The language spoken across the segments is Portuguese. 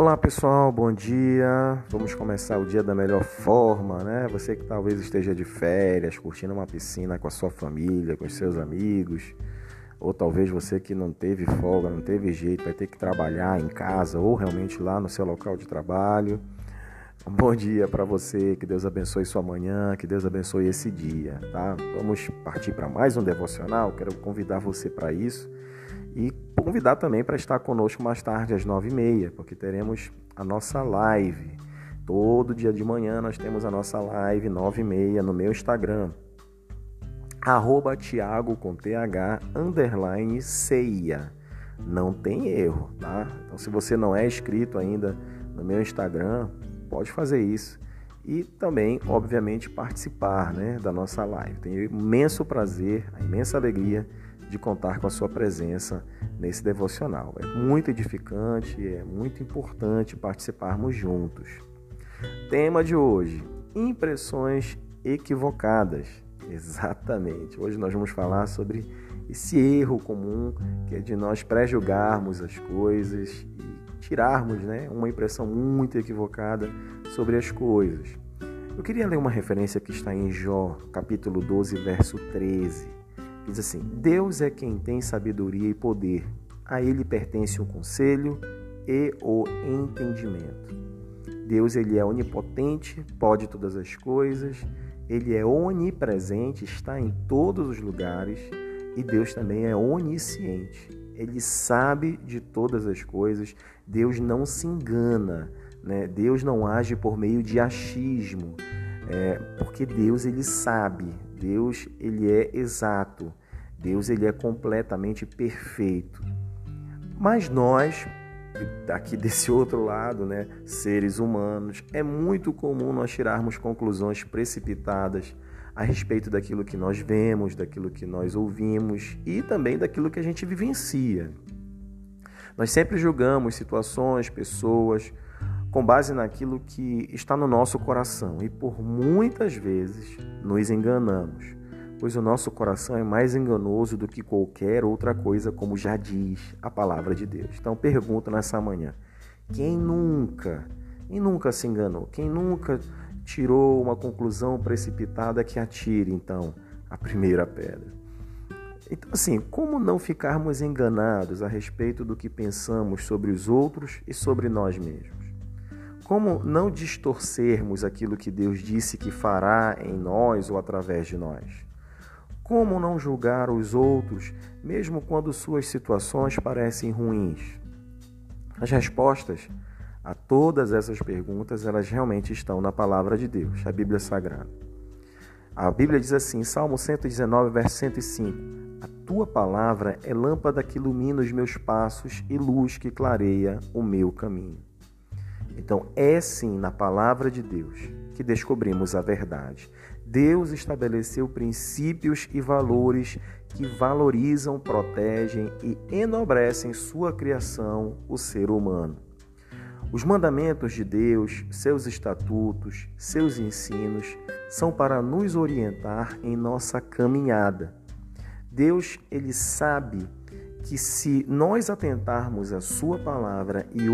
Olá pessoal, bom dia. Vamos começar o dia da melhor forma, né? Você que talvez esteja de férias, curtindo uma piscina com a sua família, com os seus amigos, ou talvez você que não teve folga, não teve jeito, vai ter que trabalhar em casa ou realmente lá no seu local de trabalho. Bom dia para você, que Deus abençoe sua manhã, que Deus abençoe esse dia, tá? Vamos partir para mais um devocional. Quero convidar você para isso e convidar também para estar conosco mais tarde às nove e meia, porque teremos a nossa live. Todo dia de manhã nós temos a nossa live nove e meia no meu Instagram, arroba Thiago com TH underline ceia. Não tem erro, tá? Então se você não é inscrito ainda no meu Instagram, pode fazer isso. E também, obviamente, participar né, da nossa live. Tenho imenso prazer, a imensa alegria de contar com a sua presença nesse devocional. É muito edificante, é muito importante participarmos juntos. Tema de hoje: impressões equivocadas. Exatamente. Hoje nós vamos falar sobre esse erro comum que é de nós pré-julgarmos as coisas e tirarmos né, uma impressão muito equivocada sobre as coisas. Eu queria ler uma referência que está em Jó, capítulo 12, verso 13 Diz assim: Deus é quem tem sabedoria e poder, a ele pertence o conselho e o entendimento. Deus ele é onipotente, pode todas as coisas, ele é onipresente, está em todos os lugares e Deus também é onisciente. Ele sabe de todas as coisas, Deus não se engana, né? Deus não age por meio de achismo, é, porque Deus ele sabe, Deus ele é exato, Deus ele é completamente perfeito. Mas nós, aqui desse outro lado, né, seres humanos, é muito comum nós tirarmos conclusões precipitadas a respeito daquilo que nós vemos, daquilo que nós ouvimos e também daquilo que a gente vivencia. Nós sempre julgamos situações, pessoas, com base naquilo que está no nosso coração e por muitas vezes nos enganamos pois o nosso coração é mais enganoso do que qualquer outra coisa, como já diz a palavra de Deus. Então pergunto nessa manhã: quem nunca, quem nunca se enganou? Quem nunca tirou uma conclusão precipitada que atire então a primeira pedra? Então, assim, como não ficarmos enganados a respeito do que pensamos sobre os outros e sobre nós mesmos? Como não distorcermos aquilo que Deus disse que fará em nós ou através de nós? Como não julgar os outros, mesmo quando suas situações parecem ruins? As respostas a todas essas perguntas, elas realmente estão na palavra de Deus, a Bíblia Sagrada. A Bíblia diz assim, Salmo 119, verso 105: A tua palavra é lâmpada que ilumina os meus passos e luz que clareia o meu caminho. Então, é sim na palavra de Deus que descobrimos a verdade. Deus estabeleceu princípios e valores que valorizam, protegem e enobrecem sua criação, o ser humano. Os mandamentos de Deus, seus estatutos, seus ensinos são para nos orientar em nossa caminhada. Deus, ele sabe que se nós atentarmos à sua palavra e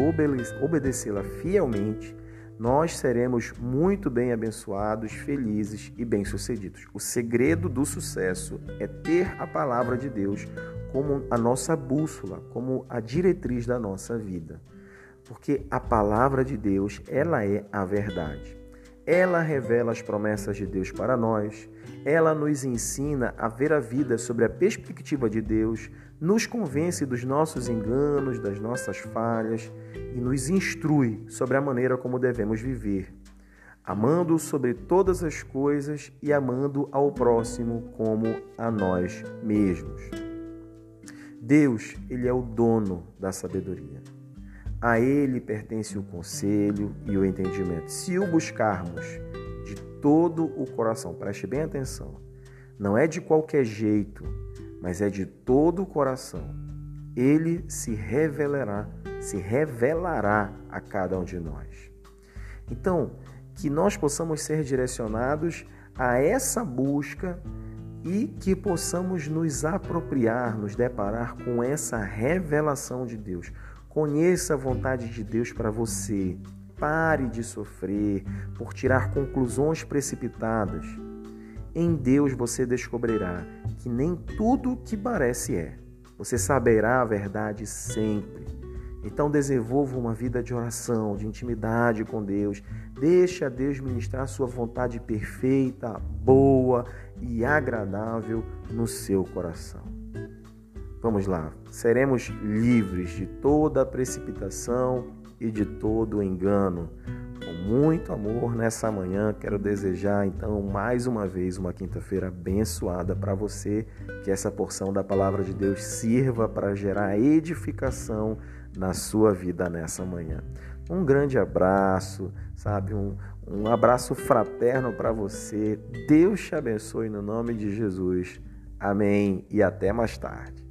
obedecê-la fielmente, nós seremos muito bem abençoados, felizes e bem-sucedidos. O segredo do sucesso é ter a palavra de Deus como a nossa bússola, como a diretriz da nossa vida. Porque a palavra de Deus, ela é a verdade. Ela revela as promessas de Deus para nós, ela nos ensina a ver a vida sobre a perspectiva de Deus, nos convence dos nossos enganos, das nossas falhas e nos instrui sobre a maneira como devemos viver, amando sobre todas as coisas e amando ao próximo como a nós mesmos. Deus, ele é o dono da sabedoria. A ele pertence o conselho e o entendimento. Se o buscarmos de todo o coração, preste bem atenção, não é de qualquer jeito, mas é de todo o coração. Ele se revelará, se revelará a cada um de nós. Então, que nós possamos ser direcionados a essa busca e que possamos nos apropriar, nos deparar com essa revelação de Deus, Conheça a vontade de Deus para você. Pare de sofrer por tirar conclusões precipitadas. Em Deus você descobrirá que nem tudo que parece é. Você saberá a verdade sempre. Então desenvolva uma vida de oração, de intimidade com Deus. Deixe a Deus ministrar sua vontade perfeita, boa e agradável no seu coração. Vamos lá, seremos livres de toda precipitação e de todo engano. Com muito amor nessa manhã, quero desejar então mais uma vez uma quinta-feira abençoada para você, que essa porção da palavra de Deus sirva para gerar edificação na sua vida nessa manhã. Um grande abraço, sabe? Um, um abraço fraterno para você. Deus te abençoe no nome de Jesus. Amém e até mais tarde.